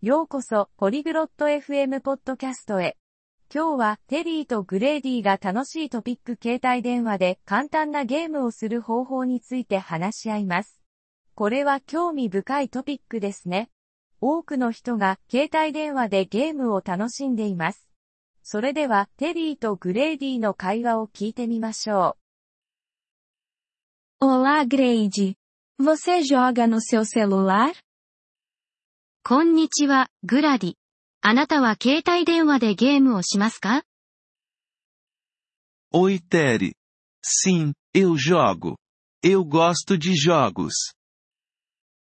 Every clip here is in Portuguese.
ようこそ、ポリグロット FM ポッドキャストへ。今日は、テリーとグレーディが楽しいトピック携帯電話で簡単なゲームをする方法について話し合います。これは興味深いトピックですね。多くの人が携帯電話でゲームを楽しんでいます。それでは、テリーとグレーディの会話を聞いてみましょう。Olá, Grade. Você joga no seu celular? こんにちは、グラディ。あなたは携帯電話でゲームをしますか？Oi, Terry. Sim, eu jogo. Eu gosto de jogos.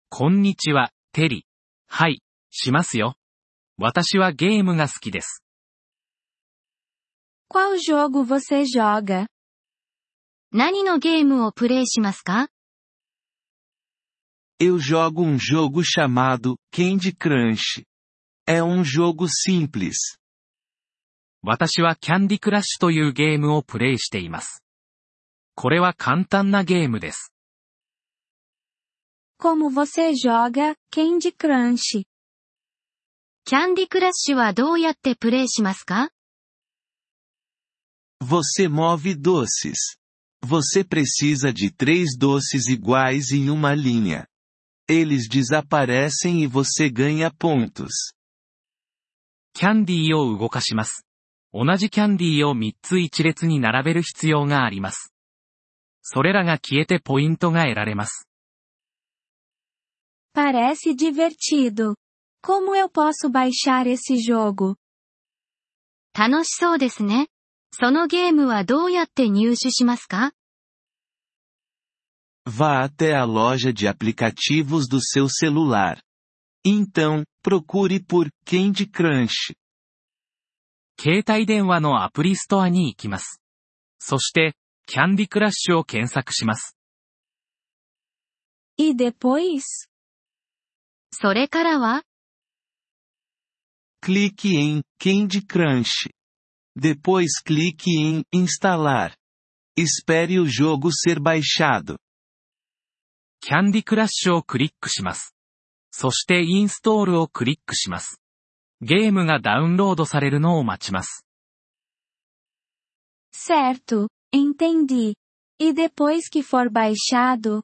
こんにちは、テリ。はい、しますよ。私はゲームが好きです。Qual jogo você joga? 何のゲームをプレイしますか Eu jogo um jogo chamado Candy Crush. É um jogo simples. 私はキャンディクラッシュというゲームをプレイしています。これは簡単なゲームです。Como você joga Candy Crush? キャンディクラッシュはどうやってプレイしますか Você move doces. Você precisa de três doces iguais em uma linha. Eles desaparecem e você ganha pontos. キャンディーを動かします。同じキャンディーを3つ一列に並べる必要があります。それらが消えてポイントが得られます。Parece divertido. Como eu posso baixar esse jogo? 楽しそうですね。そのゲームはどうやって入手しますか？Vá até a loja de aplicativos do seu celular. Então, procure por Candy Crush. 携帯電話のアプリストアに行きます。そして、キャンディクラッシュを検索します。E depois? それからは Clique em Candy Crush. Depois clique em Instalar. Espere o jogo ser baixado. キャンディクラッシュをクリックします。そしてインストールをクリックします。ゲームがダウンロードされるのを待ちます。Certo, entendi. E depois que for baixado?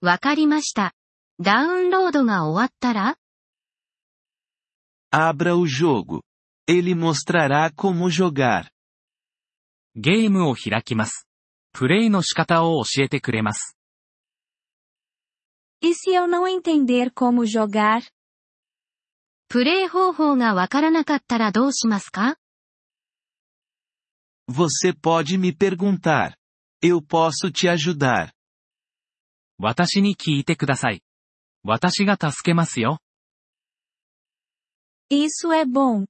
わかりました。ダウンロードが終わったら？Abra o jogo. Ele mostrará como jogar. ゲームを開きます。プレイの仕方を教えてくれます。E se eu não entender como jogar? プレイ方法がわからなかったらどうしますか Você pode me perguntar. Eu posso te ajudar. 私に聞いてください。私が助けますよ。Isso é bom.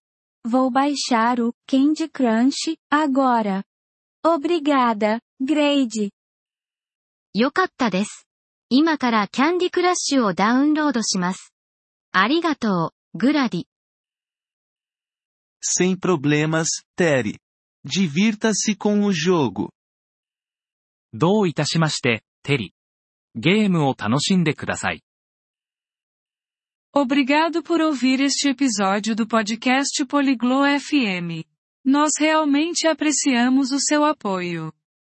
Vou baixar o Candy Crunch agora. Obrigada, Grade. よかったです。 今からキャンディクラッシュをダウンロードします。ありがとう、グラディ。Sem problemas, Terry. Divirta-se com o jogo. どういたしまして、テリ。ゲームを楽しんでください。Obrigado por ouvir este episódio do podcast Poliglo FM. Nós realmente apreciamos o seu apoio.